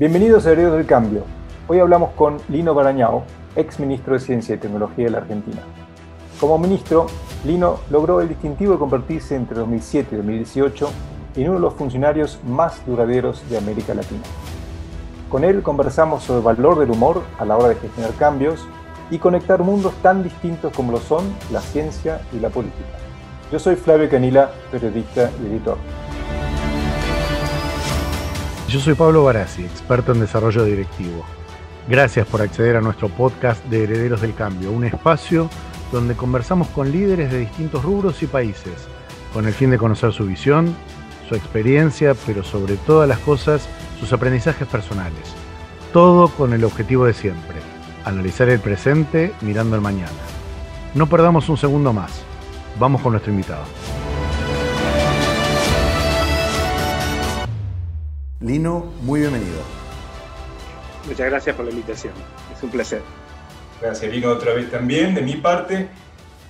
Bienvenidos a Herederos del Cambio. Hoy hablamos con Lino Barañao, ex ministro de Ciencia y Tecnología de la Argentina. Como ministro, Lino logró el distintivo de convertirse entre 2007 y 2018 en uno de los funcionarios más duraderos de América Latina. Con él conversamos sobre el valor del humor a la hora de gestionar cambios y conectar mundos tan distintos como lo son la ciencia y la política. Yo soy Flavio Canila, periodista y editor. Yo soy Pablo Barassi, experto en desarrollo directivo. Gracias por acceder a nuestro podcast de Herederos del Cambio, un espacio donde conversamos con líderes de distintos rubros y países, con el fin de conocer su visión, su experiencia, pero sobre todas las cosas, sus aprendizajes personales. Todo con el objetivo de siempre, analizar el presente mirando el mañana. No perdamos un segundo más. Vamos con nuestro invitado. Lino, muy bienvenido. Muchas gracias por la invitación. Es un placer. Gracias, Lino, otra vez también, de mi parte.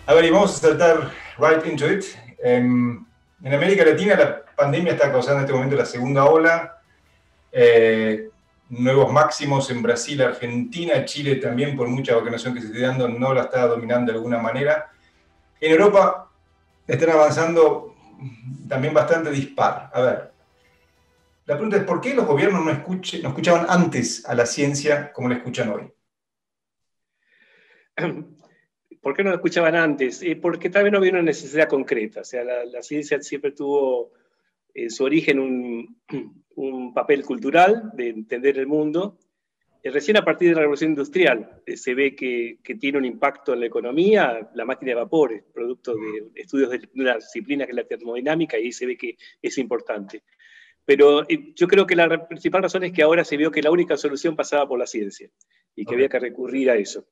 A ver, y vamos a saltar right into it. Em, en América Latina la pandemia está causando en este momento la segunda ola. Eh, nuevos máximos en Brasil, Argentina, Chile también, por mucha vacunación que se esté dando, no la está dominando de alguna manera. En Europa están avanzando también bastante dispar. A ver, la pregunta es, ¿por qué los gobiernos no, no escuchaban antes a la ciencia como la escuchan hoy? ¿Por qué no la escuchaban antes? Eh, porque tal vez no había una necesidad concreta. O sea, la, ciencia siempre tuvo en su origen un, un, papel cultural de entender el mundo. Eh, recién a partir de la revolución industrial eh, se ve que, que, tiene un impacto en la economía, la máquina de vapor, producto de estudios de una disciplina que es la termodinámica, y ahí se ve que es importante. Pero eh, yo creo que la principal razón es que ahora se vio que la única solución pasaba por la ciencia y que había que recurrir a eso.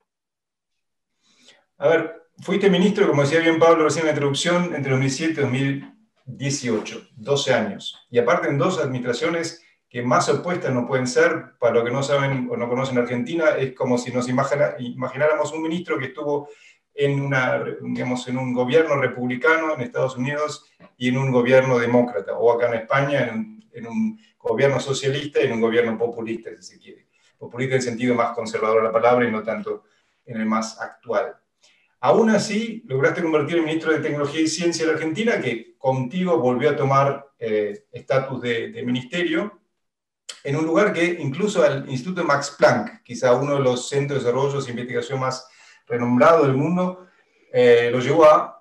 A ver, fuiste ministro, como decía bien Pablo recién en la introducción, entre 2007 y 2018, 12 años. Y aparte en dos administraciones que más opuestas no pueden ser, para los que no saben o no conocen Argentina, es como si nos imagináramos un ministro que estuvo en, una, digamos, en un gobierno republicano en Estados Unidos y en un gobierno demócrata, o acá en España en un en un gobierno socialista y en un gobierno populista, si se quiere. Populista en sentido más conservador de la palabra y no tanto en el más actual. Aún así, lograste convertir el ministro de Tecnología y Ciencia de la Argentina, que contigo volvió a tomar eh, estatus de, ministerio, en un lugar que incluso al Instituto Max Planck, quizá uno de los centros de desarrollo e investigación más renombrados del mundo, eh, lo llevó a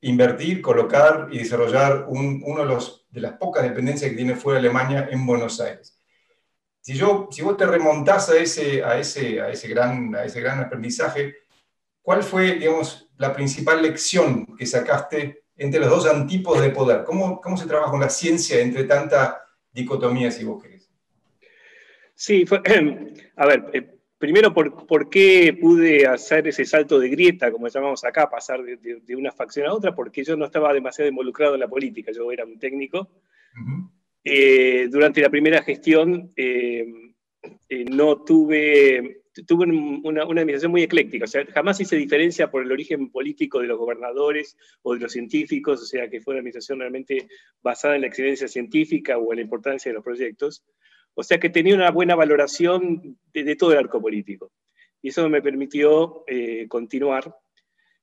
invertir, colocar y desarrollar uno de de las pocas dependencias que tiene fuera de Alemania en Buenos Aires. Si, yo, si vos te remontás a ese, a, ese, a, ese gran, a ese gran aprendizaje, ¿cuál fue, digamos, la principal lección que sacaste entre los dos antípodos de poder? ¿Cómo, cómo se trabaja con la ciencia entre tanta dicotomía, si vos querés? Sí, a ver, eh, primero, por, por, qué pude hacer ese salto de grieta, como llamamos acá, pasar de, una facción a otra? Porque yo no estaba demasiado involucrado en la política, yo era un técnico. Eh, durante la primera gestión eh, eh, no tuve, tuve una, una, administración muy ecléctica, o sea, jamás hice diferencia por el origen político de los gobernadores o de los científicos, o sea, que fue una administración realmente basada en la excelencia científica o en la importancia de los proyectos. O sea que tenía una buena valoración de, todo el arco político. Y eso me permitió eh, continuar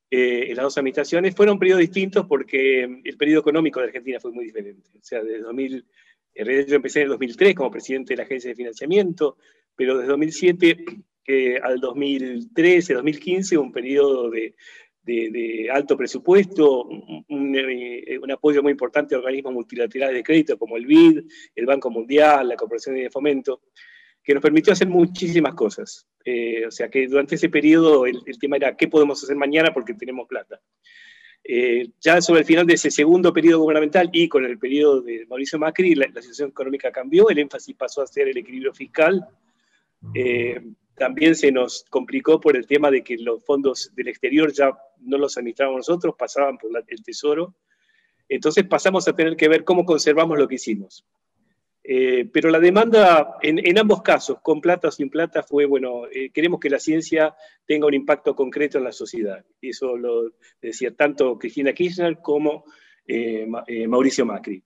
eh, en las dos administraciones. Fueron periodos distintos porque el periodo económico de Argentina fue muy diferente. O sea, desde 2000, en realidad yo empecé en el 2003 como presidente de la Agencia de Financiamiento, pero desde 2007 eh, al 2013, 2015, un periodo de, de, alto presupuesto, eh, un, apoyo muy importante a organismos multilaterales de crédito como el BID, el Banco Mundial, la Corporación de Fomento, que nos permitió hacer muchísimas cosas. Eh, o sea que durante ese periodo el, tema era qué podemos hacer mañana porque tenemos plata. Eh, ya sobre el final de ese segundo periodo gubernamental y con el periodo de Mauricio Macri, la, situación económica cambió, el énfasis pasó a ser el equilibrio fiscal también se nos complicó por el tema de que los fondos del exterior ya no los administrábamos nosotros, pasaban por el Tesoro. Entonces pasamos a tener que ver cómo conservamos lo que hicimos. Eh, pero la demanda en, ambos casos, con plata o sin plata, fue, bueno, eh, queremos que la ciencia tenga un impacto concreto en la sociedad. Y eso lo decía tanto Cristina Kirchner como eh, Mauricio Macri.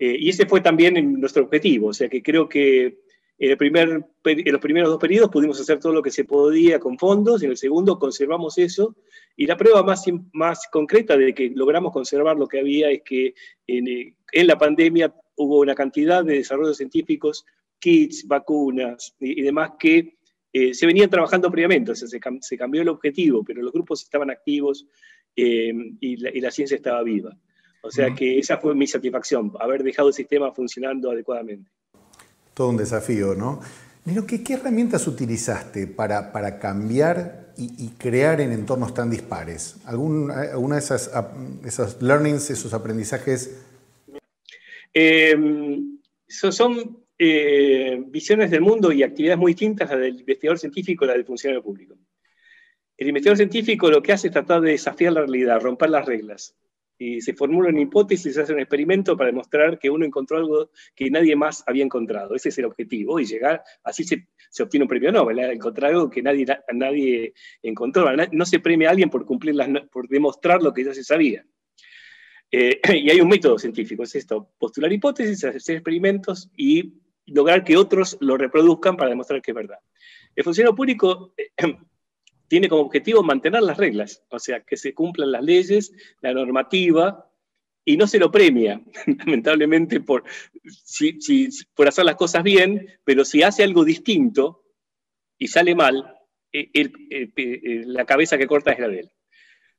y ese fue también nuestro objetivo, o sea que creo que En, el primer, en los primeros dos periodos pudimos hacer todo lo que se podía con fondos, y en el segundo conservamos eso, y la prueba más, más concreta de que logramos conservar lo que había es que en, en la pandemia hubo una cantidad de desarrollos científicos, kits, vacunas y, demás que eh, se venían trabajando previamente, o sea, se, cambió el objetivo, pero los grupos estaban activos eh, y, la, ciencia estaba viva. O sea que esa fue mi satisfacción, haber dejado el sistema funcionando adecuadamente. Todo un desafío, ¿no? Nino, ¿qué, ¿qué, herramientas utilizaste para, para cambiar y, crear en entornos tan dispares? ¿Alguna, de esas, esos learnings, esos aprendizajes? Eh, son visiones del mundo y actividades muy distintas, la del investigador científico y la del funcionario público. El investigador científico lo que hace es tratar de desafiar la realidad, romper las reglas. Y se formula una hipótesis, se hace un experimento para demostrar que uno encontró algo que nadie más había encontrado. Ese es el objetivo. Y llegar, así se, obtiene un premio Nobel, ¿eh? encontrar algo que nadie, nadie encontró. No se premia a alguien por, cumplir las, por demostrar lo que ya se sabía. Eh, y hay un método científico, es esto, postular hipótesis, hacer experimentos y lograr que otros lo reproduzcan para demostrar que es verdad. El funcionario público tiene como objetivo mantener las reglas, o sea, que se cumplan las leyes, la normativa, y no se lo premia, lamentablemente, por, por hacer las cosas bien, pero si hace algo distinto y sale mal, eh, eh, la cabeza que corta es la de él.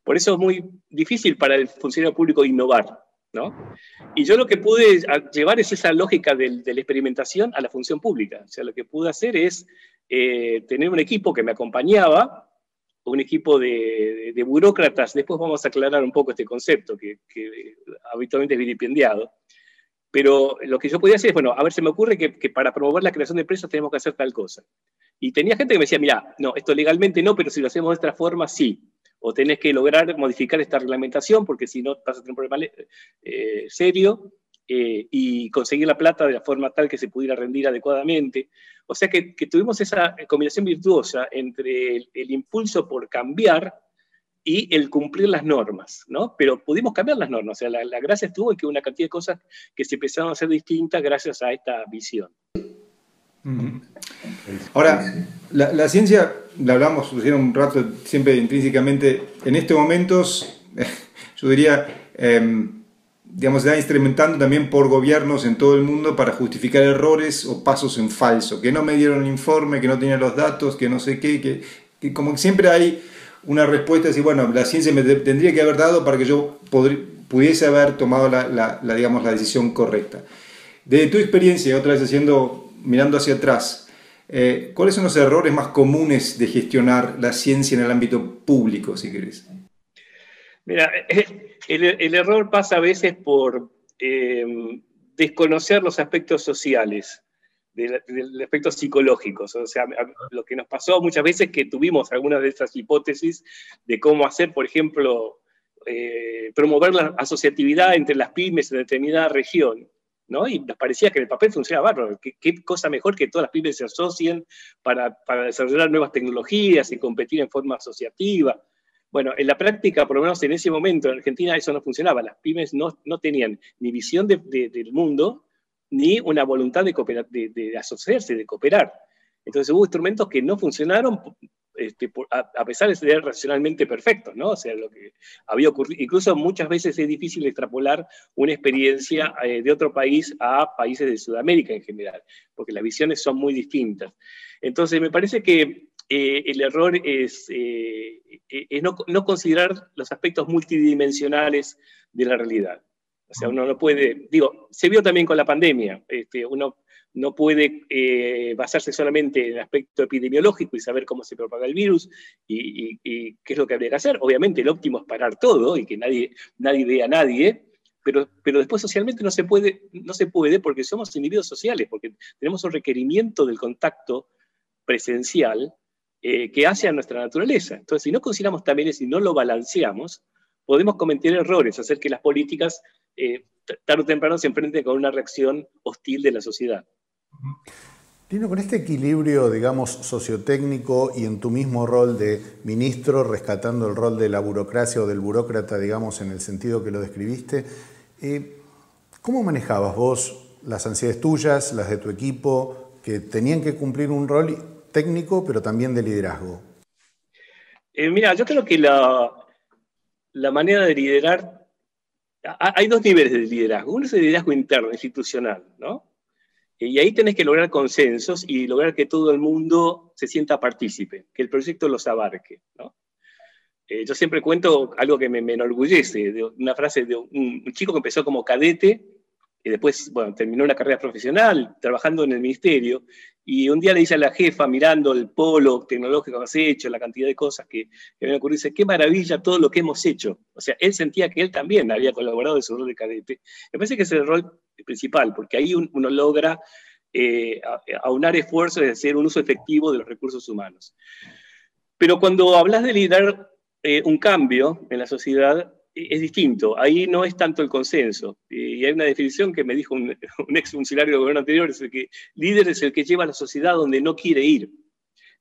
Por eso es muy difícil para el funcionario público innovar, ¿no? Y yo lo que pude llevar es esa lógica de, la experimentación a la función pública. O sea, lo que pude hacer es eh, tener un equipo que me acompañaba, un equipo de, burócratas, después vamos a aclarar un poco este concepto que, habitualmente es vilipendiado, pero lo que yo podía hacer es, bueno, a ver, se me ocurre que, que, para promover la creación de empresas tenemos que hacer tal cosa. Y tenía gente que me decía, mira, no, esto legalmente no, pero si lo hacemos de esta forma, sí. O tenés que lograr modificar esta reglamentación porque si no vas a tener un problema eh, serio eh, y conseguir la plata de la forma tal que se pudiera rendir adecuadamente. O sea que, tuvimos esa combinación virtuosa entre el, impulso por cambiar y el cumplir las normas, ¿no? Pero pudimos cambiar las normas, o sea, la, la gracia estuvo en que una cantidad de cosas que se empezaron a hacer distintas gracias a esta visión. Ahora, la, ciencia, la hablamos un rato siempre intrínsecamente, en estos momentos, yo diría, em, digamos, se está instrumentando también por gobiernos en todo el mundo para justificar errores o pasos en falso, que no me dieron el informe, que no tenían los datos, que no sé qué, que, como que siempre hay una respuesta de decir, bueno, la ciencia me tendría que haber dado para que yo pudiese haber tomado la, digamos, la decisión correcta. Desde tu experiencia, otra vez haciendo, mirando hacia atrás, eh, ¿Cuáles son los errores más comunes de gestionar la ciencia en el ámbito público, si querés? Mira, eh, el, error pasa a veces por em, desconocer los aspectos sociales, de, aspectos psicológicos. O sea, lo que nos pasó muchas veces es que tuvimos algunas de esas hipótesis de cómo hacer, por ejemplo, eh, promover la asociatividad entre las pymes en determinada región y nos parecía que el papel funcionaba bárbaro. ¿Qué, cosa mejor que todas las pymes se asocien para, desarrollar nuevas tecnologías y competir en forma asociativa? Bueno, en la práctica, por lo menos en ese momento en Argentina, eso no funcionaba. Las pymes no, tenían ni visión del mundo, ni una voluntad de, de asociarse, de cooperar. Entonces hubo instrumentos que no funcionaron este, a, pesar de ser racionalmente perfectos, ¿no? O sea, lo que había ocurrido, incluso muchas veces es difícil extrapolar una experiencia eh, de otro país a países de Sudamérica en general, porque las visiones son muy distintas. Entonces, me parece que eh, el error es, eh, no, considerar los aspectos multidimensionales de la realidad. O sea, uno no puede, digo, se vio también con la pandemia, este, uno no puede eh, basarse solamente en el aspecto epidemiológico y saber cómo se propaga el virus y, qué es lo que habría que hacer. Obviamente el óptimo es parar todo y que nadie, nadie vea a nadie, pero, pero después socialmente no se, puede, no se puede porque somos individuos sociales, porque tenemos un requerimiento del contacto presencial eh, que hace a nuestra naturaleza. Entonces, si no consideramos también eso y no lo balanceamos, podemos cometer errores, hacer que las políticas eh, tarde o temprano se enfrenten con una reacción hostil de la sociedad. Lino, con este equilibrio, digamos, sociotécnico y en tu mismo rol de ministro, rescatando el rol de la burocracia o del burócrata, digamos, en el sentido que lo describiste, eh, ¿cómo manejabas vos las ansiedades tuyas, las de tu equipo, que tenían que cumplir un rol técnico, pero también de liderazgo? Eh, mira, yo creo que la, la manera de liderar, hay dos niveles de liderazgo. Uno es el liderazgo interno, institucional, ¿no? Y ahí tenés que lograr consensos y lograr que todo el mundo se sienta partícipe, que el proyecto los abarque. Eh, yo siempre cuento algo que me, enorgullece, de una frase de un, chico que empezó como cadete y después, terminó una carrera profesional trabajando en el ministerio, y un día le dice a la jefa, mirando el polo tecnológico que has hecho, la cantidad de cosas que, que me ocurrido, dice, qué maravilla todo lo que hemos hecho. O sea, él sentía que él también había colaborado en su rol de cadete. Me parece que es el rol principal, porque ahí uno logra eh, aunar esfuerzos y hacer un uso efectivo de los recursos humanos. Pero cuando hablas de liderar eh, un cambio en la sociedad, es distinto. Ahí no es tanto el consenso. Y hay una definición que me dijo un, ex funcionario del gobierno anterior, es el que líder es el que lleva a la sociedad donde no quiere ir.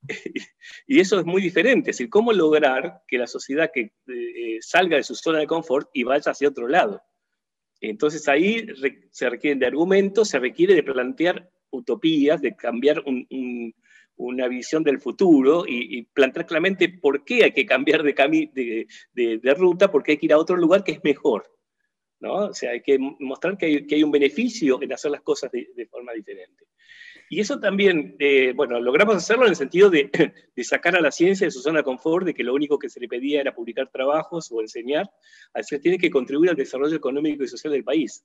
y eso es muy diferente. Es decir, cómo lograr que la sociedad que eh, salga de su zona de confort y vaya hacia otro lado. Entonces ahí se requieren de argumentos, se requiere de plantear utopías, de cambiar un una visión del futuro y, plantear claramente por qué hay que cambiar de, de, de, ruta, porque hay que ir a otro lugar que es mejor. ¿no? O sea, hay que mostrar que hay, que hay un beneficio en hacer las cosas de, forma diferente. Y eso también, eh, bueno, logramos hacerlo en el sentido de, sacar a la ciencia de su zona de confort, de que lo único que se le pedía era publicar trabajos o enseñar, así tiene que contribuir al desarrollo económico y social del país.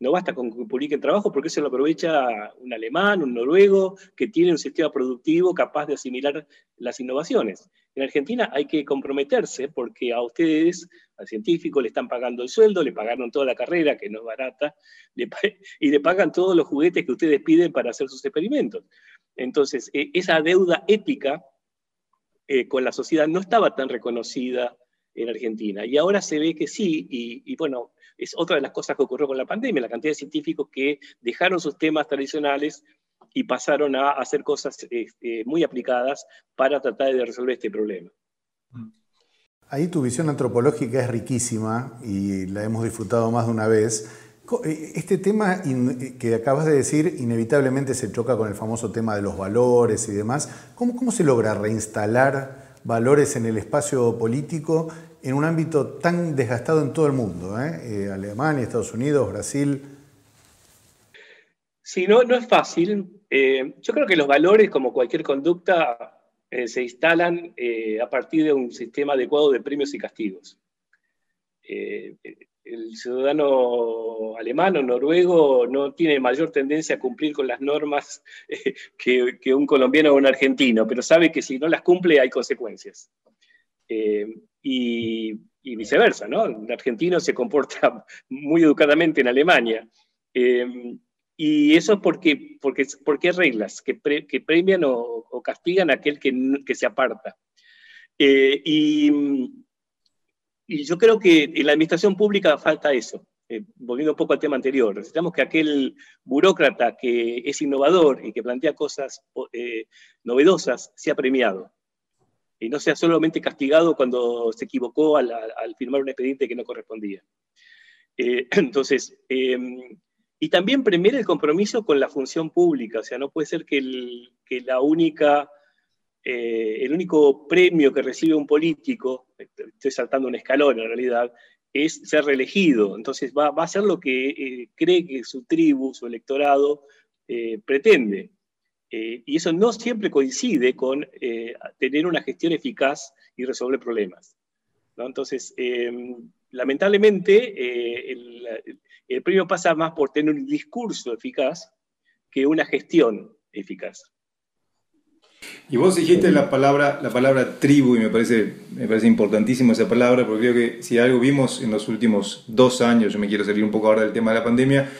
No basta con que publiquen trabajo porque eso lo aprovecha un alemán, un noruego, que tiene un sistema productivo capaz de asimilar las innovaciones. En Argentina hay que comprometerse porque a ustedes, al científico, le están pagando el sueldo, le pagaron toda la carrera, que no es barata, y le pagan todos los juguetes que ustedes piden para hacer sus experimentos. Entonces, e, esa deuda ética eh, con la sociedad no estaba tan reconocida en Argentina. Y ahora se ve que sí, y, bueno, es otra de las cosas que ocurrió con la pandemia, la cantidad de científicos que dejaron sus temas tradicionales y pasaron a hacer cosas este, muy aplicadas para tratar de resolver este problema. Ahí tu visión antropológica es riquísima y la hemos disfrutado más de una vez. Eh, este tema que acabas de decir inevitablemente se choca con el famoso tema de los valores y demás. ¿Cómo, cómo se logra reinstalar valores en el espacio político en un ámbito tan desgastado en todo el mundo, ¿eh? Eh, Alemania, Estados Unidos, Brasil. Sí, no, no es fácil. Eh, yo creo que los valores, como cualquier conducta, se instalan a partir de un sistema adecuado de premios y castigos. El ciudadano alemán o noruego no tiene mayor tendencia a cumplir con las normas que, que, un colombiano o un argentino, pero sabe que si no las cumple hay consecuencias y, viceversa, ¿no? Un argentino se comporta muy educadamente en Alemania. Eh, y eso es porque, porque, porque hay reglas que, que premian o, castigan a aquel que, que se aparta. Eh, y, y, yo creo que en la administración pública falta eso. Eh, volviendo un poco al tema anterior, necesitamos que aquel burócrata que es innovador y que plantea cosas novedosas sea premiado y no sea solamente castigado cuando se equivocó al, firmar un expediente que no correspondía. Eh, entonces, em, y también premiar el compromiso con la función pública, o sea, no puede ser que, el, la única, eh, el único premio que recibe un político, estoy saltando un escalón en realidad, es ser reelegido. Entonces va, va a ser lo que eh, cree que su tribu, su electorado, pretende. Eh, y eso no siempre coincide con eh, tener una gestión eficaz y resolver problemas. Entonces, em, lamentablemente, eh, el, el, premio pasa más por tener un discurso eficaz que una gestión eficaz. Y vos dijiste la palabra, la palabra tribu y me parece, me parece importantísimo esa palabra porque creo que si algo vimos en los últimos dos años, yo me quiero salir un poco ahora del tema de la pandemia,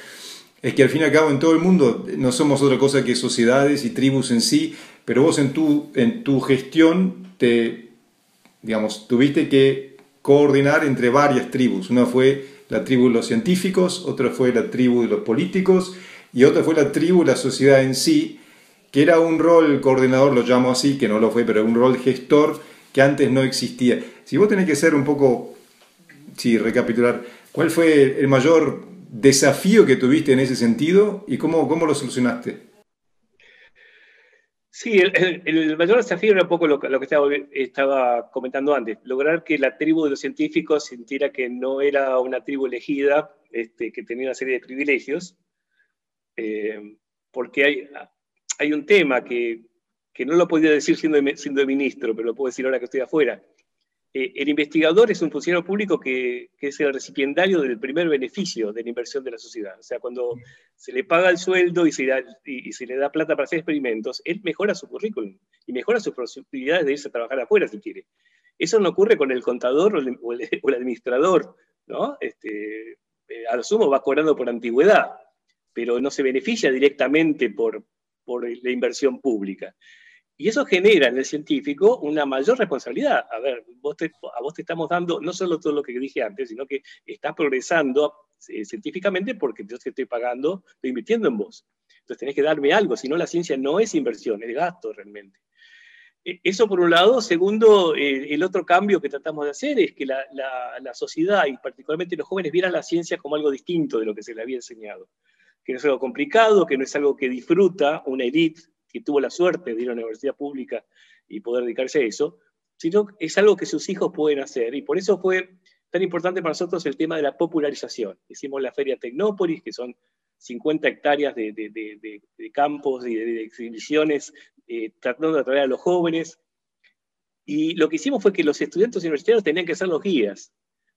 es que al fin y al cabo en todo el mundo no somos otra cosa que sociedades y tribus en sí, pero vos en tu, en tu gestión te, digamos, tuviste que coordinar entre varias tribus. Una fue la tribu de los científicos, otra fue la tribu de los políticos y otra fue la tribu de la sociedad en sí, que era un rol coordinador, lo llamo así, que no lo fue, pero un rol gestor que antes no existía. Si vos tenés que ser un poco, sí, recapitular, ¿cuál fue el mayor desafío que tuviste en ese sentido y cómo, cómo lo solucionaste? Sí, el, mayor desafío era un poco lo, que estaba, comentando antes, lograr que la tribu de los científicos sintiera que no era una tribu elegida, este, que tenía una serie de privilegios, eh, porque hay, hay un tema que, que, no lo podía decir siendo, siendo ministro, pero lo puedo decir ahora que estoy afuera, eh, el investigador es un funcionario público que, es el recipiendario del primer beneficio de la inversión de la sociedad. O sea, cuando se le paga el sueldo y se, le da plata para hacer experimentos, él mejora su currículum y mejora sus posibilidades de irse a trabajar afuera si quiere. Eso no ocurre con el contador o el, administrador, ¿no? Este, eh, a lo sumo va cobrando por antigüedad, pero no se beneficia directamente por la inversión pública. Y eso genera en el científico una mayor responsabilidad. A ver, a vos te estamos dando no solo todo lo que dije antes, sino que estás progresando eh, científicamente porque yo te estoy pagando, estoy invirtiendo en vos. Entonces tenés que darme algo, si no la ciencia no es inversión, es gasto realmente. E, eso por un lado. Segundo, eh, el otro cambio que tratamos de hacer es que la, la, sociedad y particularmente los jóvenes vieran la ciencia como algo distinto de lo que se les había enseñado. Que no es algo complicado, que no es algo que disfruta una élite que tuvo la suerte de ir a una universidad pública y poder dedicarse a eso, sino es algo que sus hijos pueden hacer. Y por eso fue tan importante para nosotros el tema de la popularización. Hicimos la Feria Tecnópolis, que son 50 hectáreas de, campos y de, exhibiciones, eh, tratando de atraer a los jóvenes. Y lo que hicimos fue que los estudiantes universitarios tenían que ser los guías.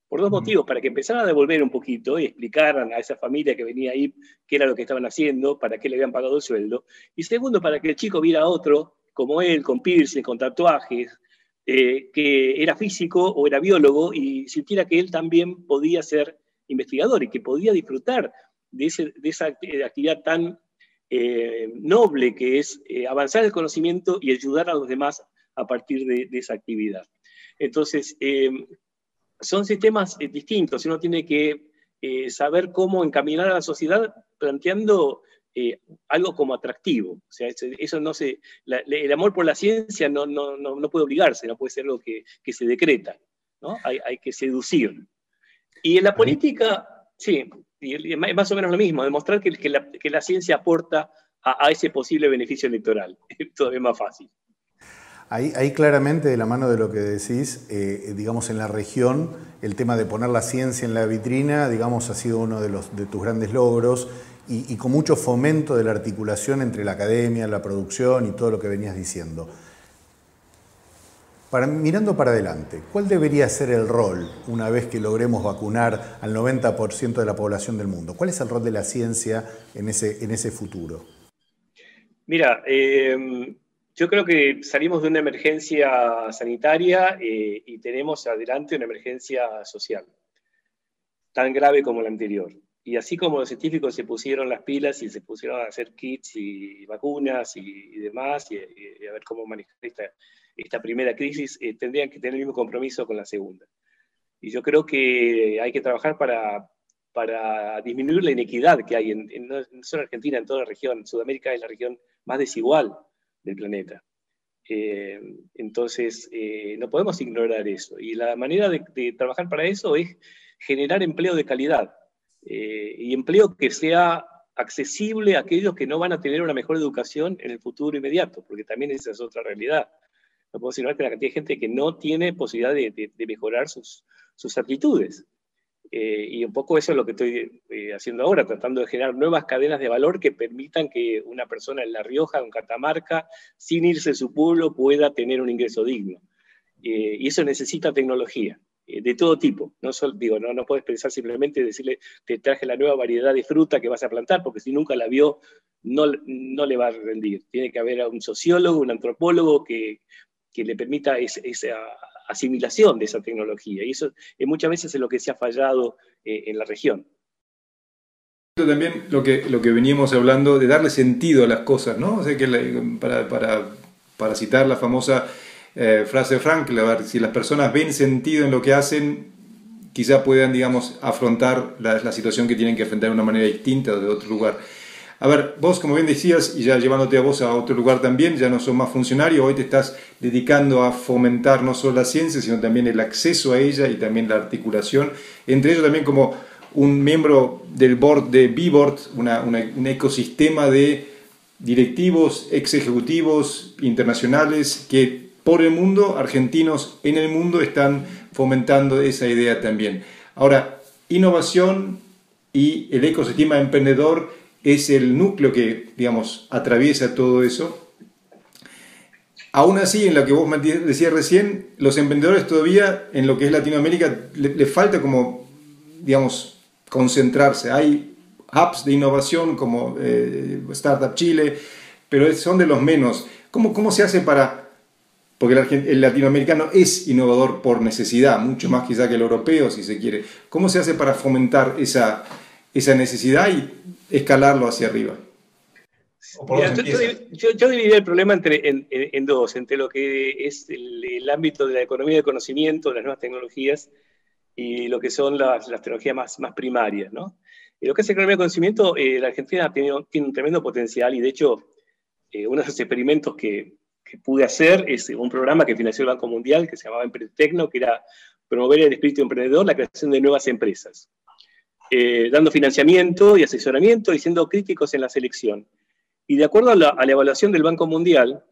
Por dos motivos, para que empezaran a devolver un poquito y explicaran a esa familia que venía ahí qué era lo que estaban haciendo, para qué le habían pagado el sueldo. Y segundo, para que el chico viera a otro como él, con piercing, con tatuajes, eh, que era físico o era biólogo y sintiera que él también podía ser investigador y que podía disfrutar de, esa actividad tan eh, noble que es eh, avanzar el conocimiento y ayudar a los demás a partir de, de esa actividad. Entonces, son sistemas eh, distintos, uno tiene que eh, saber cómo encaminar a la sociedad planteando eh, algo como atractivo. O sea, eso no se, el amor por la ciencia no, no, no, puede obligarse, no puede ser algo que, que se decreta, ¿no? hay, hay, que seducir. Y en la política, sí, es más o menos lo mismo, demostrar que, que, la, que la, ciencia aporta a, a ese posible beneficio electoral. Es todavía más fácil. Ahí, claramente, de la mano de lo que decís, eh, digamos, en la región, el tema de poner la ciencia en la vitrina, digamos, ha sido uno de, tus grandes logros y, con mucho fomento de la articulación entre la academia, la producción y todo lo que venías diciendo. Mirando para adelante, ¿cuál debería ser el rol una vez que logremos vacunar al 90% de la población del mundo? ¿Cuál es el rol de la ciencia en ese, en ese futuro? Mira, eh, yo creo que salimos de una emergencia sanitaria eh, y tenemos adelante una emergencia social, tan grave como la anterior. Y así como los científicos se pusieron las pilas y se pusieron a hacer kits y vacunas y, demás, y, a ver cómo manejar esta, primera crisis, eh, tendrían que tener el mismo compromiso con la segunda. Y yo creo que hay que trabajar para, para disminuir la inequidad que hay, en, en, no solo en Argentina, en toda la región. Sudamérica es la región más desigual del planeta. Eh, entonces, eh, no podemos ignorar eso. Y la manera de, trabajar para eso es generar empleo de calidad eh, y empleo que sea accesible a aquellos que no van a tener una mejor educación en el futuro inmediato, porque también esa es otra realidad. No podemos ignorar que la cantidad de gente que no tiene posibilidad de, mejorar sus, sus aptitudes. Eh, y un poco eso es lo que estoy eh, haciendo ahora, tratando de generar nuevas cadenas de valor que permitan que una persona en La Rioja, en Catamarca, sin irse de su pueblo, pueda tener un ingreso digno. Eh, y eso necesita tecnología, de todo tipo. No, solo, digo, no, no puedes pensar simplemente decirle, te traje la nueva variedad de fruta que vas a plantar, porque si nunca la vio, no, no le va a rendir. Tiene que haber un sociólogo, un antropólogo que, que le permita esa, asimilación de esa tecnología. Y eso muchas veces es lo que se ha fallado eh, en la región. También lo que, lo que veníamos hablando de darle sentido a las cosas, ¿no? O sea, que para, para, para, citar la famosa eh, frase de Frank, si las personas ven sentido en lo que hacen, quizá puedan, digamos, afrontar la, la situación que tienen que enfrentar de una manera distinta o de otro lugar. A ver, vos como bien decías, y ya llevándote a vos a otro lugar también, ya no sos más funcionario, hoy te estás dedicando a fomentar no solo la ciencia, sino también el acceso a ella y también la articulación, entre ellos también como un miembro del board de B-Board, un ecosistema de directivos, ex ejecutivos internacionales que por el mundo, argentinos en el mundo, están fomentando esa idea también. Ahora, innovación y el ecosistema emprendedor es el núcleo que, digamos, atraviesa todo eso. Aún así, en lo que vos decías recién, los emprendedores todavía, en lo que es Latinoamérica, le, falta como, digamos, concentrarse. Hay hubs de innovación como eh, Startup Chile, pero son de los menos. ¿Cómo, cómo se hace para porque el, latinoamericano es innovador por necesidad, mucho más quizá que el europeo, si se quiere. ¿Cómo se hace para fomentar esa, esa necesidad y escalarlo hacia arriba? yo, yo, dividiría el problema entre, en, dos, entre lo que es el, ámbito de la economía del conocimiento, las nuevas tecnologías, y lo que son las, las tecnologías más, más primarias. ¿no? Y lo que es economía del conocimiento, eh, la Argentina tiene, tiene, un tremendo potencial y de hecho eh, uno de los experimentos que, que pude hacer es un programa que financió el Banco Mundial que se llamaba Emprendetecno, que era promover el espíritu emprendedor, la creación de nuevas empresas, eh, dando financiamiento y asesoramiento y siendo críticos en la selección. Y de acuerdo a la, evaluación del Banco Mundial,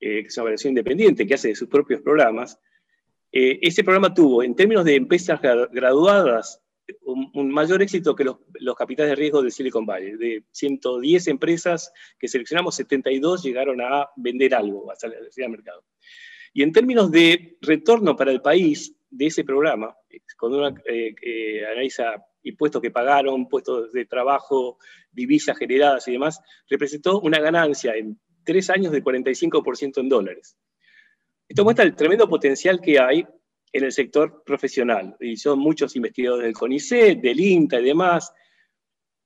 eh, que es una evaluación independiente que hace de sus propios programas, eh, ese programa tuvo, en términos de empresas graduadas, un, mayor éxito que los, capitales de riesgo de Silicon Valley. De 110 empresas que seleccionamos, 72 llegaron a vender algo, a salir al mercado. Y en términos de retorno para el país de ese programa, cuando uno eh, analiza impuestos que pagaron, puestos de trabajo, divisas generadas y demás, representó una ganancia en tres años de 45% en dólares. Esto muestra el tremendo potencial que hay en el sector profesional. Y son muchos investigadores del CONICET, del INTA y demás.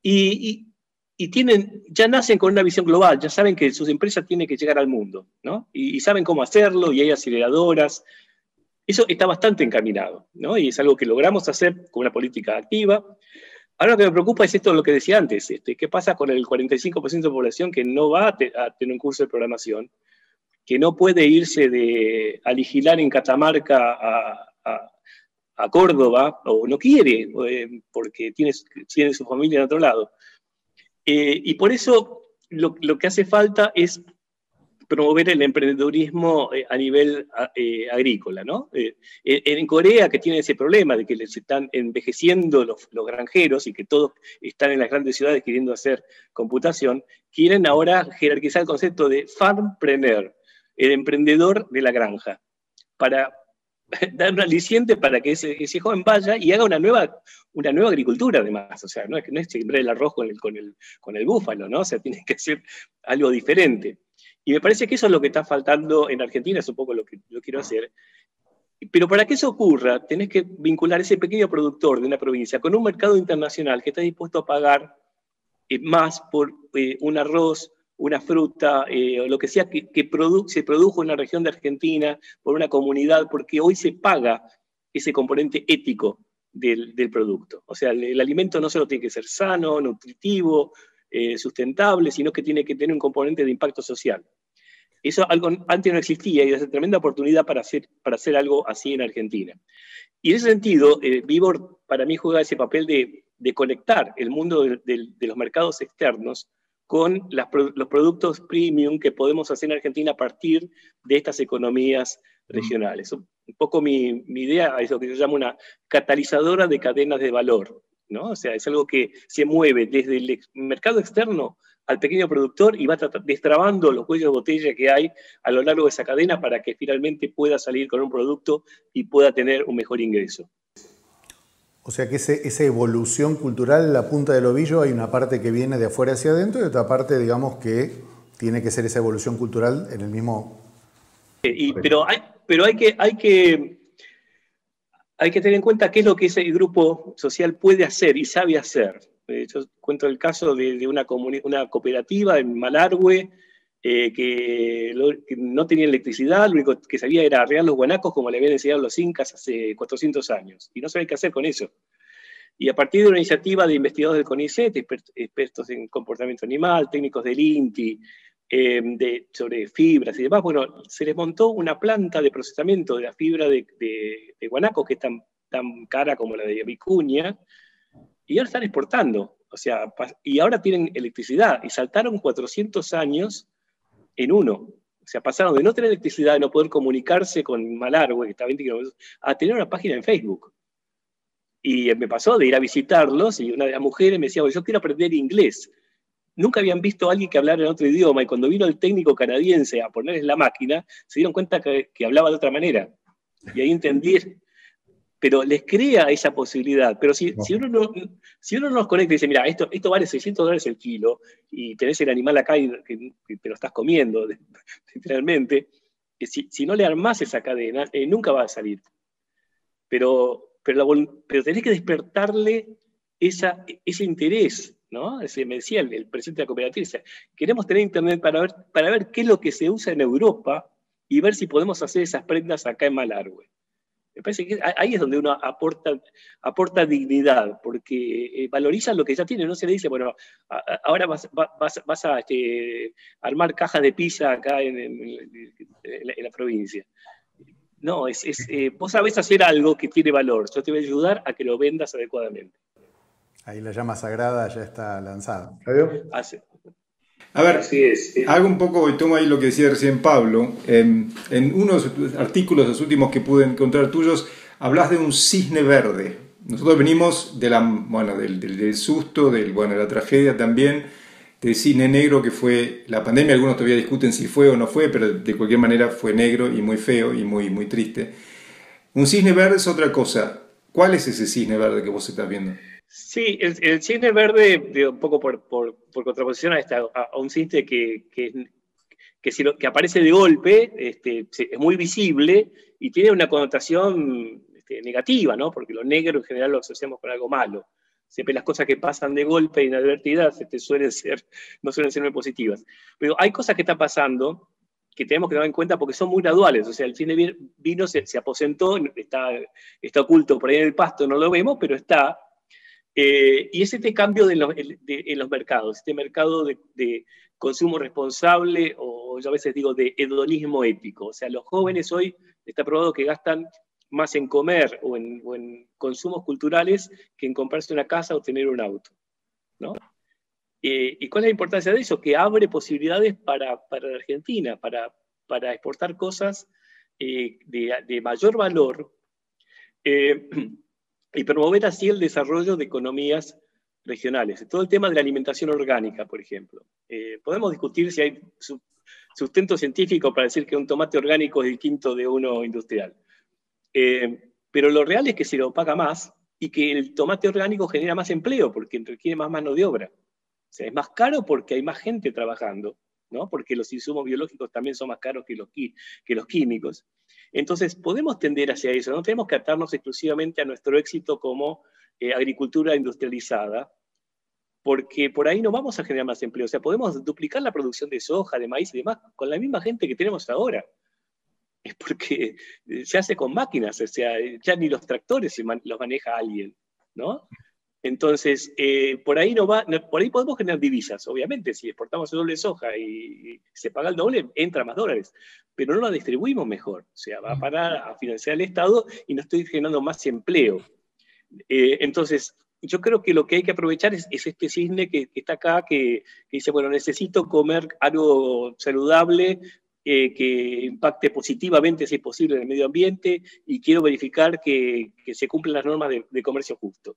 Y, tienen, ya nacen con una visión global, ya saben que sus empresas tienen que llegar al mundo, ¿no? Y, saben cómo hacerlo, y hay aceleradoras. Eso está bastante encaminado, ¿no? Y es algo que logramos hacer con una política activa. Ahora lo que me preocupa es esto lo que decía antes, este, ¿qué pasa con el 45% de población que no va a, tener un curso de programación? que no puede irse de aligilar en Catamarca a, Córdoba, o no quiere, eh, porque tiene, tiene, su familia en otro lado. Eh, y por eso lo, que hace falta es promover el emprendedurismo eh, a nivel agrícola. ¿no? en Corea, que tiene ese problema de que les están envejeciendo los, los, granjeros y que todos están en las grandes ciudades queriendo hacer computación, quieren ahora jerarquizar el concepto de farmpreneur, el emprendedor de la granja, para dar un aliciente para que ese, joven vaya y haga una nueva, una nueva agricultura además. O sea, no es, no es sembrar el arroz con el, con, el, con el búfalo, ¿no? O sea, tiene que ser algo diferente. Y me parece que eso es lo que está faltando en Argentina, es un poco lo que yo quiero hacer. Pero para que eso ocurra, tenés que vincular ese pequeño productor de una provincia con un mercado internacional que está dispuesto a pagar eh, más por eh, un arroz, una fruta eh, lo que sea que, se produjo en la región de Argentina por una comunidad, porque hoy se paga ese componente ético del, producto. O sea, el, alimento no solo tiene que ser sano, nutritivo, eh, sustentable, sino que tiene que tener un componente de impacto social. Eso algo antes no existía y es una tremenda oportunidad para hacer, para hacer algo así en Argentina. Y en ese sentido, eh, Vivor para mí juega ese papel de, conectar el mundo de los mercados externos con los productos premium que podemos hacer en Argentina a partir de estas economías regionales. Un poco mi, idea es lo que yo llamo una catalizadora de cadenas de valor, ¿no? O sea, es algo que se mueve desde el mercado externo al pequeño productor y va destrabando los cuellos de botella que hay a lo largo de esa cadena para que finalmente pueda salir con un producto y pueda tener un mejor ingreso. O sea que esa evolución cultural en la punta del ovillo hay una parte que viene de afuera hacia adentro y otra parte, digamos, que tiene que ser esa evolución cultural en el mismo... pero hay, pero hay, que, hay, que, hay que tener en cuenta qué es lo que ese grupo social puede hacer y sabe hacer. Eh, yo cuento el caso de, una, una cooperativa en Malargüe eh, que, que, no tenía electricidad, lo único que sabía era arreglar los guanacos como le habían enseñado los incas hace 400 años, y no sabía qué hacer con eso. Y a partir de una iniciativa de investigadores del CONICET, expertos en comportamiento animal, técnicos del INTI, em, de, sobre fibras y demás, bueno, se les montó una planta de procesamiento de la fibra de, de, guanaco, que es tan, tan cara como la de vicuña, y ahora están exportando O sea, y ahora tienen electricidad y saltaron 400 años en uno. O sea, pasaron de no tener electricidad, de no poder comunicarse con Malargüe, que está a 20 kilómetros, a tener una página en Facebook. Y me pasó de ir a visitarlos y una de las mujeres me decía, yo quiero aprender inglés. Nunca habían visto a alguien que hablara en otro idioma y cuando vino el técnico canadiense a ponerles la máquina, se dieron cuenta que, que hablaba de otra manera. Y ahí entendí pero les crea esa posibilidad. Pero si, si, uno, no, si uno nos conecta y dice, mira, esto, esto vale 600 dólares el kilo y tenés el animal acá y que, te lo estás comiendo, literalmente, si, si, no le armás esa cadena, eh, nunca va a salir. Pero, pero, pero tenés que despertarle esa, ese interés, ¿no? me decía el, presidente de la cooperativa, queremos tener internet para ver, qué es lo que se usa en Europa y ver si podemos hacer esas prendas acá en Malargüe. Me parece que ahí es donde uno aporta, dignidad, porque eh, valoriza lo que ya tiene, no se le dice, bueno, ahora vas, a este, armar cajas de pizza acá en, la, provincia. No, eh, vos sabés hacer algo que tiene valor, yo te voy a ayudar a que lo vendas adecuadamente. Ahí la llama sagrada ya está lanzada. A ver, hago un poco, y tomo ahí lo que decía recién Pablo, en, unos artículos, los últimos que pude encontrar tuyos, hablas de un cisne verde. Nosotros venimos de la, bueno, del, susto, del, bueno, de la tragedia también, del cisne negro que fue la pandemia. Algunos todavía discuten si fue o no fue, pero de cualquier manera fue negro y muy feo y muy, muy triste. Un cisne verde es otra cosa. ¿Cuál es ese cisne verde que vos estás viendo? Sí, el, el cisne verde, un poco por, por, contraposición a, esta, a, un cisne que, que, que, si que, aparece de golpe, este, es muy visible y tiene una connotación este, negativa, ¿no? porque lo negro en general lo asociamos con algo malo. Siempre las cosas que pasan de golpe, inadvertidas, este, suelen ser, no suelen ser muy positivas. Pero hay cosas que están pasando que tenemos que tener en cuenta porque son muy graduales. O sea, el cisne vino, se, se aposentó, está, está oculto por ahí en el pasto, no lo vemos, pero está eh, y es este cambio de en los mercados, este mercado de, consumo responsable o yo a veces digo de hedonismo ético. O sea, los jóvenes hoy está probado que gastan más en comer o en, consumos culturales que en comprarse una casa o tener un auto. ¿no? Eh, ¿Y cuál es la importancia de eso? Que abre posibilidades para, la Argentina, para, para exportar cosas eh, de, de, mayor valor y promover así el desarrollo de economías regionales. Todo el tema de la alimentación orgánica, por ejemplo. Eh, podemos discutir si hay sustento científico para decir que un tomate orgánico es distinto de uno industrial. Eh, pero lo real es que se lo paga más y que el tomate orgánico genera más empleo porque requiere más mano de obra. O sea, es más caro porque hay más gente trabajando, porque los insumos biológicos también son más caros que los, que los químicos. Entonces, podemos tender hacia eso, no tenemos que atarnos exclusivamente a nuestro éxito como eh, agricultura industrializada, porque por ahí no vamos a generar más empleo. O sea, podemos duplicar la producción de soja, de maíz y demás con la misma gente que tenemos ahora. Es porque eh, se hace con máquinas, o sea, ya ni los tractores los maneja alguien, ¿no? Entonces, eh, por, ahí no va, por ahí podemos generar divisas, obviamente, si exportamos el doble de soja y, se paga el doble, entra más dólares, pero no lo distribuimos mejor, o sea, va a parar a financiar el Estado y no estoy generando más empleo. Eh, entonces, yo creo que lo que hay que aprovechar es, este cisne que, está acá, que, dice, bueno, necesito comer algo saludable, eh, que impacte positivamente, si es posible, en el medio ambiente, y quiero verificar que, se cumplen las normas de comercio justo.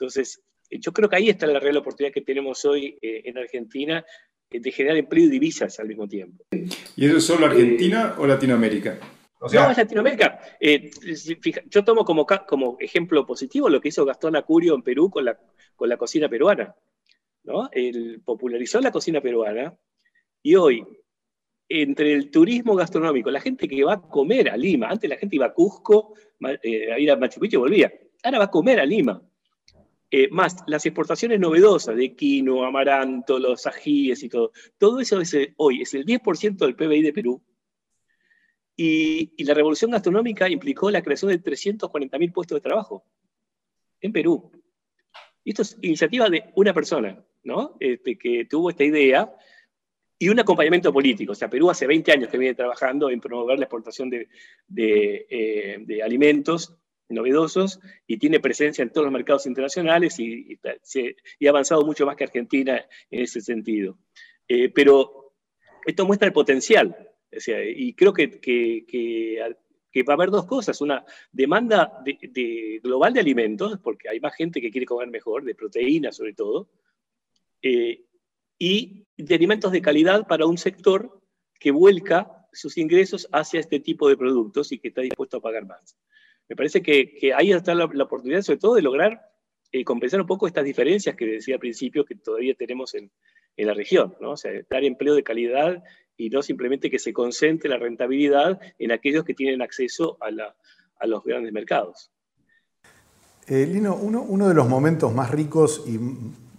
Entonces, yo creo que ahí está la real oportunidad que tenemos hoy eh, en Argentina eh, de generar empleo y divisas al mismo tiempo. ¿Y eso es solo Argentina o Latinoamérica? no, es Latinoamérica. Eh, yo tomo como, como ejemplo positivo lo que hizo Gastón Acurio en Perú con la, con la cocina peruana. ¿no? Él popularizó la cocina peruana y hoy, entre el turismo gastronómico, la gente que va a comer a Lima, antes la gente iba a Cusco, a ir a Machu Picchu y volvía, ahora va a comer a Lima. Eh, más las exportaciones novedosas de quino, amaranto, los ajíes y todo. Todo eso es, eh, hoy es el 10% del PBI de Perú. Y, la revolución gastronómica implicó la creación de 340.000 puestos de trabajo en Perú. Y esto es iniciativa de una persona, ¿no? Este, que tuvo esta idea y un acompañamiento político. O sea, Perú hace 20 años que viene trabajando en promover la exportación de, de, eh, de alimentos novedosos y tiene presencia en todos los mercados internacionales y, ha avanzado mucho más que Argentina en ese sentido. Eh, pero esto muestra el potencial, y creo que, que, va a haber dos cosas, una demanda de, global de alimentos, porque hay más gente que quiere comer mejor, de proteínas sobre todo, eh, y de alimentos de calidad para un sector que vuelca sus ingresos hacia este tipo de productos y que está dispuesto a pagar más. Me parece que, ahí está la, oportunidad, sobre todo, de lograr eh, compensar un poco estas diferencias que decía al principio que todavía tenemos en, la región, ¿no? O sea, dar empleo de calidad y no simplemente que se concentre la rentabilidad en aquellos que tienen acceso a, los grandes mercados. Eh, Lino, uno, uno, de los momentos más ricos y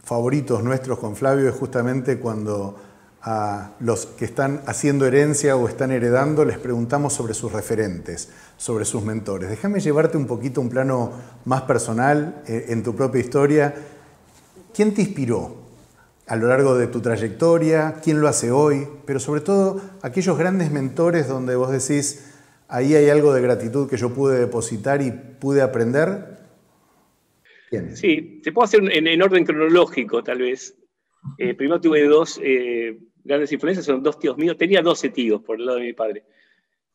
favoritos nuestros con Flavio es justamente cuando a los que están haciendo herencia o están heredando les preguntamos sobre sus referentes, sobre sus mentores. Déjame llevarte un poquito un plano más personal eh, en tu propia historia. ¿Quién te inspiró a lo largo de tu trayectoria? ¿Quién lo hace hoy? Pero sobre todo aquellos grandes mentores donde vos decís, ahí hay algo de gratitud que yo pude depositar y pude aprender. Sí, te puedo hacer en, orden cronológico tal vez. Eh, primero tuve dos eh, grandes influencias, son dos tíos míos. Tenía 12 tíos por el lado de mi padre,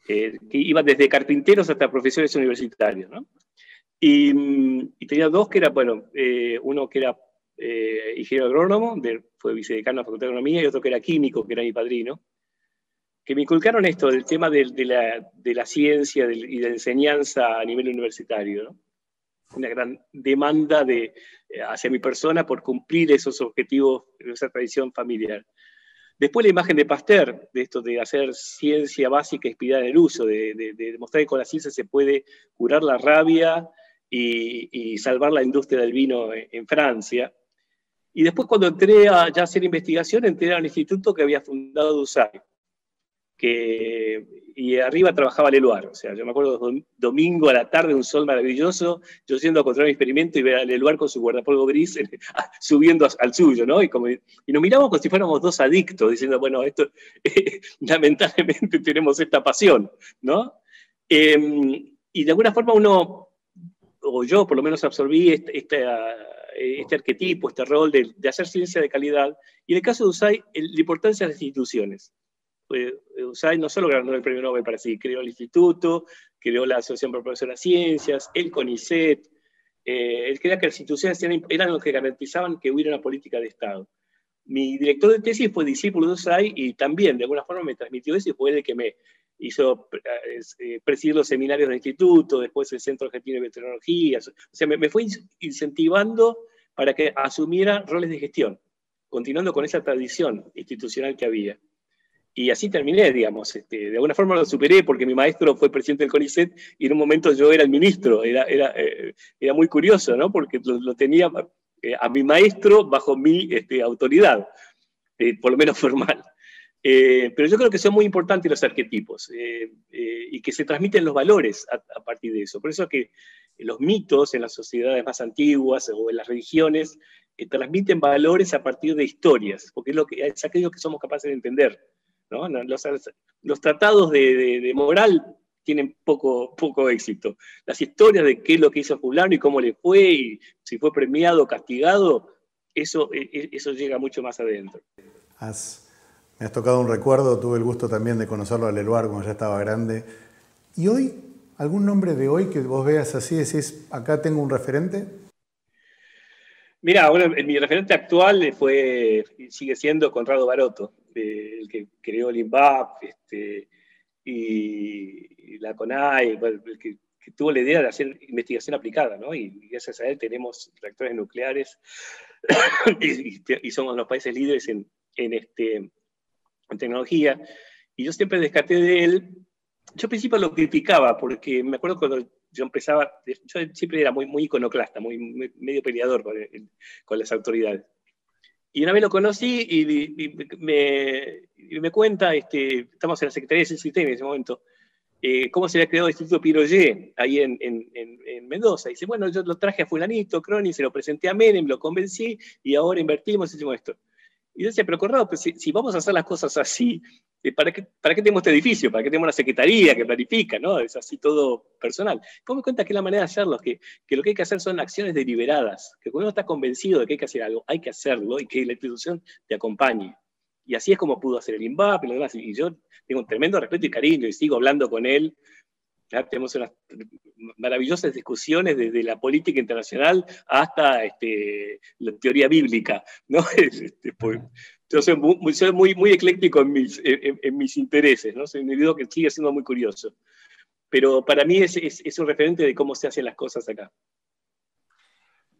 eh, que iban desde carpinteros hasta profesores universitarios. ¿no? Y, tenía dos que eran, bueno, eh, uno que era eh, ingeniero agrónomo, fue vicedecano de la Facultad de Agronomía, y otro que era químico, que era mi padrino, que me inculcaron esto del tema de, la, de la, ciencia y de la enseñanza a nivel universitario. ¿no? Una gran demanda de, hacia mi persona por cumplir esos objetivos, esa tradición familiar. Después la imagen de Pasteur, de esto de hacer ciencia básica inspirada en el uso, de, demostrar que con la ciencia se puede curar la rabia y, salvar la industria del vino en, Francia. Y después cuando entré a ya hacer investigación, entré a un instituto que había fundado Dusay, que, y arriba trabajaba Leluar. O sea, yo me acuerdo domingo a la tarde, un sol maravilloso, yo yendo a controlar mi experimento y ver a Leluar con su guardapolvo gris subiendo al suyo, ¿no? Y, como, y nos miramos como si fuéramos dos adictos, diciendo, bueno, esto, lamentablemente tenemos esta pasión, ¿no? Em, y de alguna forma uno, o yo por lo menos absorbí este, este, este arquetipo, este rol de, de, hacer ciencia de calidad, y en el caso de USAI, la importancia de las instituciones. USAID no solo ganó el premio Nobel para sí, creó el instituto, creó la Asociación por Profesor de Ciencias, el CONICET, eh, él creía que las instituciones eran los que garantizaban que hubiera una política de Estado. Mi director de tesis fue discípulo de USAID y también de alguna forma me transmitió eso y fue el que me hizo eh, eh, presidir los seminarios del instituto, después el Centro Argentino de Meteorología, o sea, me fue incentivando para que asumiera roles de gestión, continuando con esa tradición institucional que había y así terminé, digamos. Este, de alguna forma lo superé porque mi maestro fue presidente del CONICET y en un momento yo era el ministro. Era, era, eh, era muy curioso, ¿no? Porque lo, tenía eh, a mi maestro bajo mi este, autoridad, eh, por lo menos formal. pero yo creo que son muy importantes los arquetipos y que se transmiten los valores a, partir de eso. Por eso es que los mitos en las sociedades más antiguas o en las religiones transmiten valores a partir de historias, porque es, lo que, es aquello que somos capaces de entender. Los, tratados de, moral tienen poco, poco éxito. Las historias de qué es lo que hizo fulano y cómo le fue, y si fue premiado o castigado, eso, e, e, eso llega mucho más adentro. me has tocado un recuerdo, tuve el gusto también de conocerlo a Leluar cuando ya estaba grande. ¿Y hoy? ¿Algún nombre de hoy que vos veas así, decís, acá tengo un referente? Mira, bueno, mi referente actual fue, sigue siendo Conrado Baroto el que creó el INVAP este, y, la CONAI, el que, tuvo la idea de hacer investigación aplicada, ¿no? Y, gracias a él tenemos reactores nucleares y, somos los países líderes en, este, en tecnología. Y yo siempre descarté de él, yo al principio lo criticaba, porque me acuerdo cuando yo empezaba, yo siempre era muy, muy iconoclasta, muy, medio peleador con, con las autoridades. Y una vez lo conocí y, me, cuenta, este, estamos en la Secretaría de Sistema en ese momento, eh, cómo se había creado el Instituto Piroyé ahí en, Mendoza. Y dice, bueno, yo lo traje a fulanito, Crony, se lo presenté a Menem, lo convencí y ahora invertimos, hicimos esto. Y yo decía, pero Corrado, pues, si, vamos a hacer las cosas así, eh, ¿para qué, ¿para qué tenemos este edificio? ¿Para qué tenemos una secretaría que planifica? ¿no? Es así todo personal. ¿Cómo me cuenta que la manera de hacerlo? Que, que lo que hay que hacer son acciones deliberadas, que cuando uno está convencido de que hay que hacer algo, hay que hacerlo y que la institución te acompañe. Y así es como pudo hacer el INVAP y lo demás. Y yo tengo un tremendo respeto y cariño y sigo hablando con él. Tenemos unas maravillosas discusiones desde la política internacional hasta este, la teoría bíblica. ¿no? Este, pues, yo soy muy, muy, ecléctico en mis, en, mis intereses, ¿no? soy un individuo que sigue siendo muy curioso. Pero para mí es, es, un referente de cómo se hacen las cosas acá.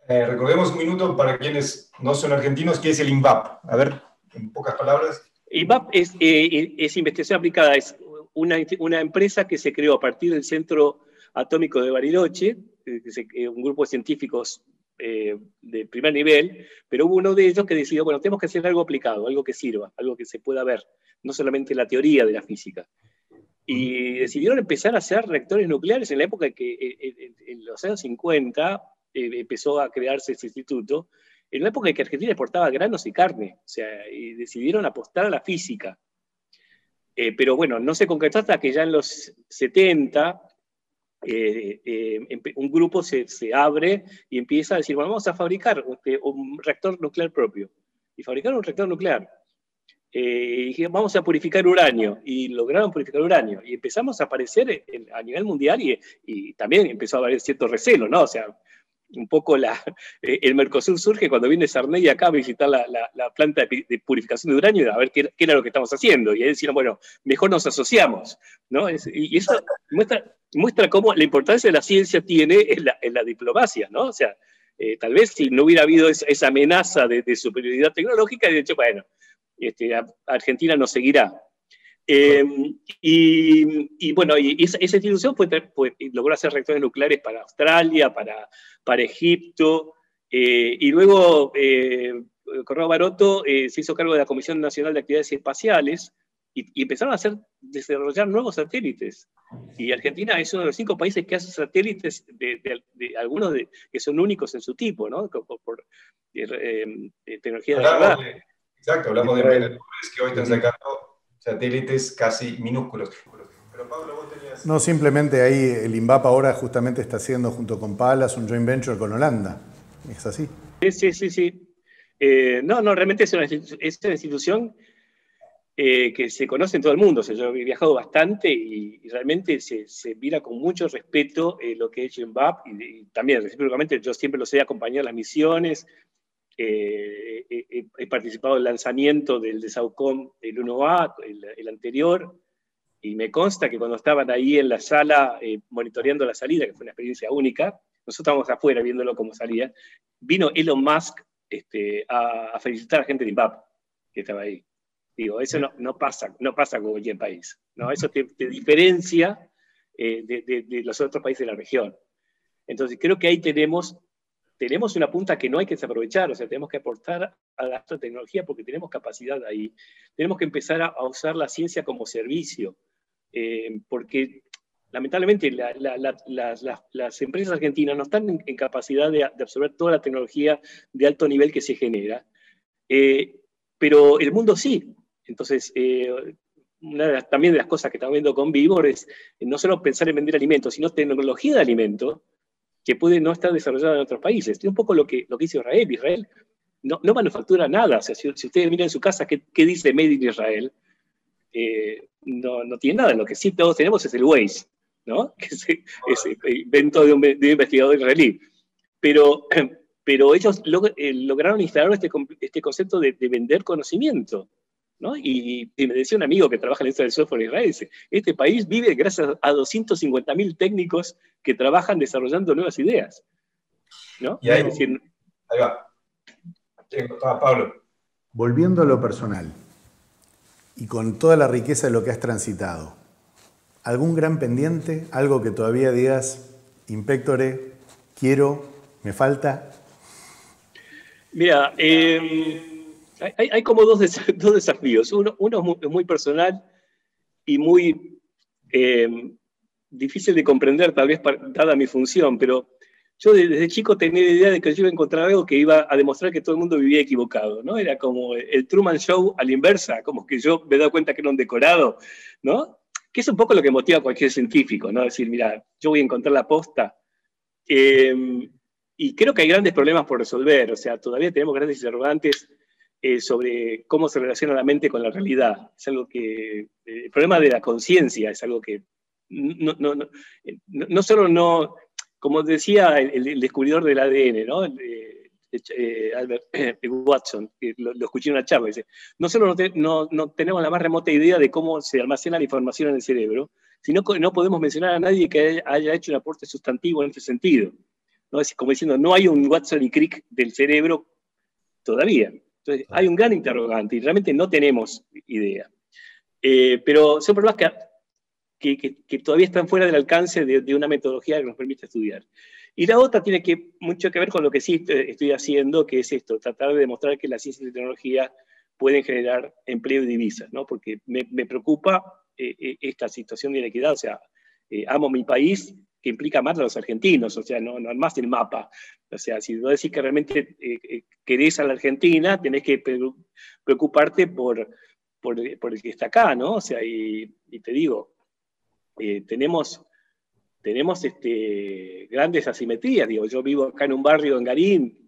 Eh, recordemos un minuto para quienes no son argentinos, ¿qué es el INVAP? A ver, en pocas palabras. INVAP es, eh, es investigación aplicada, es una, empresa que se creó a partir del Centro Atómico de Bariloche, eh, un grupo de científicos eh, de primer nivel, pero hubo uno de ellos que decidió, bueno, tenemos que hacer algo aplicado, algo que sirva, algo que se pueda ver, no solamente la teoría de la física. Y decidieron empezar a hacer reactores nucleares en la época que, en los años 50, empezó a crearse ese instituto, en una época en que Argentina exportaba granos y carne, o sea, y decidieron apostar a la física. Eh, pero bueno, no se concretó hasta que ya en los 70 eh, eh, un grupo se, abre y empieza a decir, bueno, vamos a fabricar un, reactor nuclear propio. Y fabricaron un reactor nuclear. y vamos a purificar uranio. Y lograron purificar uranio. Y empezamos a aparecer a nivel mundial y, y, también empezó a haber cierto recelo, ¿no? O sea, un poco la, eh, el Mercosur surge cuando viene Sarney acá a visitar la, planta de, purificación de uranio a ver qué, era lo que estamos haciendo. Y ahí decían, bueno, mejor nos asociamos. ¿no? y eso muestra, muestra cómo la importancia de la ciencia tiene en la, diplomacia. ¿no? O sea, eh, tal vez si no hubiera habido esa, amenaza de, superioridad tecnológica, de hecho, bueno, este, Argentina nos seguirá. Em, y, bueno, y esa, institución logró hacer reactores nucleares para Australia, para, para Egipto, eh, y luego eh, Corrado Baroto eh, se hizo cargo de la Comisión Nacional de Actividades Espaciales y, empezaron a hacer, desarrollar nuevos satélites. Y Argentina es uno de los cinco países que hace satélites, de, algunos de, que son únicos en su tipo, ¿no? Por, tecnología de Exacto, hablamos de que hoy están sacando satélites casi minúsculos. Pero Pablo, vos tenías... No, simplemente ahí el INVAP ahora justamente está haciendo junto con Palas un joint venture con Holanda. ¿Es así? Sí, sí, sí. sí. Eh, no, no, realmente es una, es una institución eh, que se conoce en todo el mundo. O sea, yo he viajado bastante y, realmente se, se, mira con mucho respeto eh, lo que es INVAP y, también recíprocamente yo siempre los he acompañado en las misiones, eh, he, participado en el lanzamiento del de Saucom, el 1A, el, anterior, y me consta que cuando estaban ahí en la sala eh, monitoreando la salida, que fue una experiencia única, nosotros estábamos afuera viéndolo cómo salía, vino Elon Musk este, a, felicitar a la gente de INVAP que estaba ahí. Digo, eso no, no pasa, no pasa con cualquier país. ¿no? Eso te, diferencia eh, de, de, los otros países de la región. Entonces, creo que ahí tenemos tenemos una punta que no hay que desaprovechar, o sea, tenemos que aportar a la tecnología porque tenemos capacidad ahí. Tenemos que empezar a, usar la ciencia como servicio, eh, porque lamentablemente las, empresas argentinas no están en, capacidad de, absorber toda la tecnología de alto nivel que se genera, eh, pero el mundo sí. Entonces, eh, una también de las cosas que estamos viendo con Vivor es no solo pensar en vender alimentos, sino tecnología de alimentos que puede no estar desarrollada en otros países. Es un poco lo que, lo que dice Israel. Israel no, no manufactura nada. O sea, si, ustedes miran en su casa qué, qué dice Made in Israel, eh, no, no, tiene nada. Lo que sí todos tenemos es el Waze, ¿no? que es ese invento de un, de investigador israelí. Pero, pero ellos eh, lograron instalar este, este concepto de, de vender conocimiento. Y, me decía un amigo que trabaja en esto del software en Israel, dice, este país vive gracias a 250.000 técnicos que trabajan desarrollando nuevas ideas. ¿no? Y ahí, va. Pablo. Volviendo a lo personal, y con toda la riqueza de lo que has transitado, ¿algún gran pendiente? ¿Algo que todavía digas, Inspectore, quiero, me falta? Mira, eh, hay, como dos, dos, desafíos. Uno, uno es muy, personal y muy eh, difícil de comprender, tal vez dada mi función, pero yo desde chico tenía la idea de que yo iba a encontrar algo que iba a demostrar que todo el mundo vivía equivocado, ¿no? Era como el Truman Show a la inversa, como que yo me he dado cuenta que era un decorado, ¿no? Que es un poco lo que motiva a cualquier científico, ¿no? Decir, mira, yo voy a encontrar la posta. Em, y creo que hay grandes problemas por resolver, o sea, todavía tenemos grandes interrogantes eh, sobre cómo se relaciona la mente con la realidad. Es algo que, eh, el problema de la conciencia es algo que no, no, no, no, solo no, como decía el, descubridor del ADN, ¿no? Eh, Albert Watson, que lo, escuché en una charla, dice, no solo no, no, tenemos la más remota idea de cómo se almacena la información en el cerebro, sino que no podemos mencionar a nadie que haya hecho un aporte sustantivo en ese sentido. ¿no? Es como diciendo, no hay un Watson y Crick del cerebro todavía. Entonces, hay un gran interrogante y realmente no tenemos idea. Eh, pero son problemas que, que, todavía están fuera del alcance de, una metodología que nos permite estudiar. Y la otra tiene que, mucho que ver con lo que sí estoy haciendo, que es esto, tratar de demostrar que la ciencia y la tecnología pueden generar empleo y divisas, ¿no? porque me, preocupa eh, eh, esta situación de inequidad, o sea, amo mi país, implica más a los argentinos, o sea, no, no más el mapa. O sea, si no decís que realmente eh, eh, querés a la Argentina, tenés que preocuparte por, por, el que está acá, ¿no? O sea, y, te digo, eh, tenemos, tenemos este, grandes asimetrías. Digo, yo vivo acá en un barrio en Garín,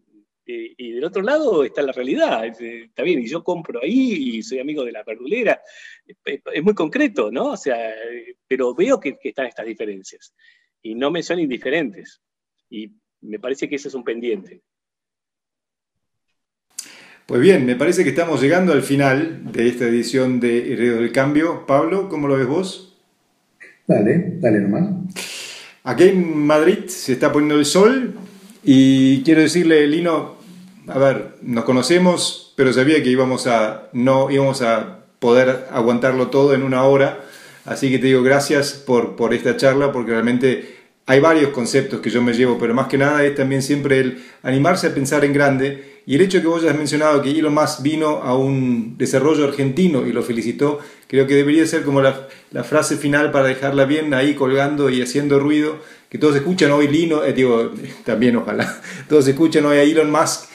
y del otro lado está la realidad. Está bien, y yo compro ahí y soy amigo de la verdulera. Es muy concreto, ¿no? O sea, pero veo que están estas diferencias y no me son indiferentes. Y me parece que ese es un pendiente. Pues bien, me parece que estamos llegando al final de esta edición de Heredo del Cambio. Pablo, ¿cómo lo ves vos? Dale, dale nomás. Aquí en Madrid se está poniendo el sol y quiero decirle, Lino, a ver, nos conocemos, pero sabía que íbamos a, no íbamos a poder aguantarlo todo en una hora Así que te digo gracias por, por esta charla, porque realmente hay varios conceptos que yo me llevo, pero más que nada es también siempre el animarse a pensar en grande. Y el hecho que vos hayas mencionado que Elon Musk vino a un desarrollo argentino y lo felicitó, creo que debería ser como la, la frase final para dejarla bien ahí colgando y haciendo ruido, que todos escuchan hoy Lino, eh, digo, también ojalá, todos escuchan hoy a Elon Musk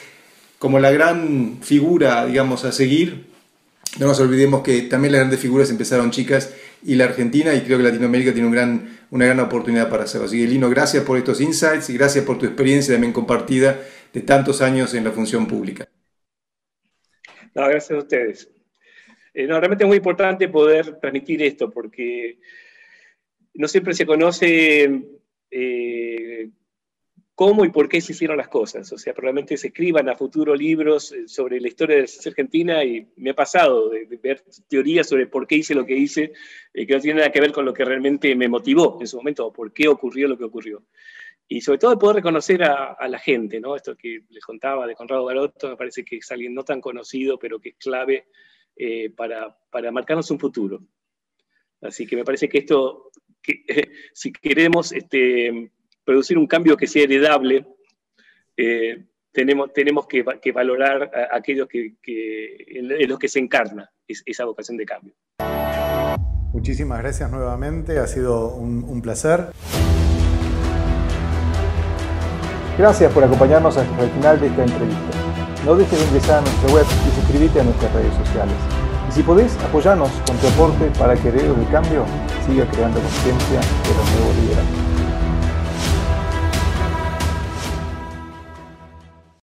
como la gran figura, digamos, a seguir. No nos olvidemos que también las grandes figuras empezaron chicas y la Argentina y creo que Latinoamérica tiene un gran, una gran oportunidad para hacerlo. Así que Lino, gracias por estos insights y gracias por tu experiencia también compartida de tantos años en la función pública. No, gracias a ustedes. Eh, no, realmente es muy importante poder transmitir esto porque no siempre se conoce eh, cómo y por qué se hicieron las cosas. O sea, probablemente se escriban a futuro libros eh, sobre la historia de la Argentina y me ha pasado de, ver teorías sobre por qué hice lo que hice, eh, que no tiene nada que ver con lo que realmente me motivó en su momento, o por qué ocurrió lo que ocurrió. Y sobre todo poder reconocer a, la gente, ¿no? Esto que les contaba de Conrado Garoto, me parece que es alguien no tan conocido, pero que es clave eh, para, para marcarnos un futuro. Así que me parece que esto, que, si queremos este, producir un cambio que sea heredable, eh, tenemos, tenemos que, valorar a aquellos que, en los que se encarna esa vocación de cambio. Muchísimas gracias nuevamente, ha sido un, placer. Gracias por acompañarnos hasta el final de esta entrevista. No dejes de ingresar a nuestra web y suscribirte a nuestras redes sociales. Y si podés, apoyarnos con tu aporte para que Heredos del Cambio siga creando conciencia de los nuevos liderazgos.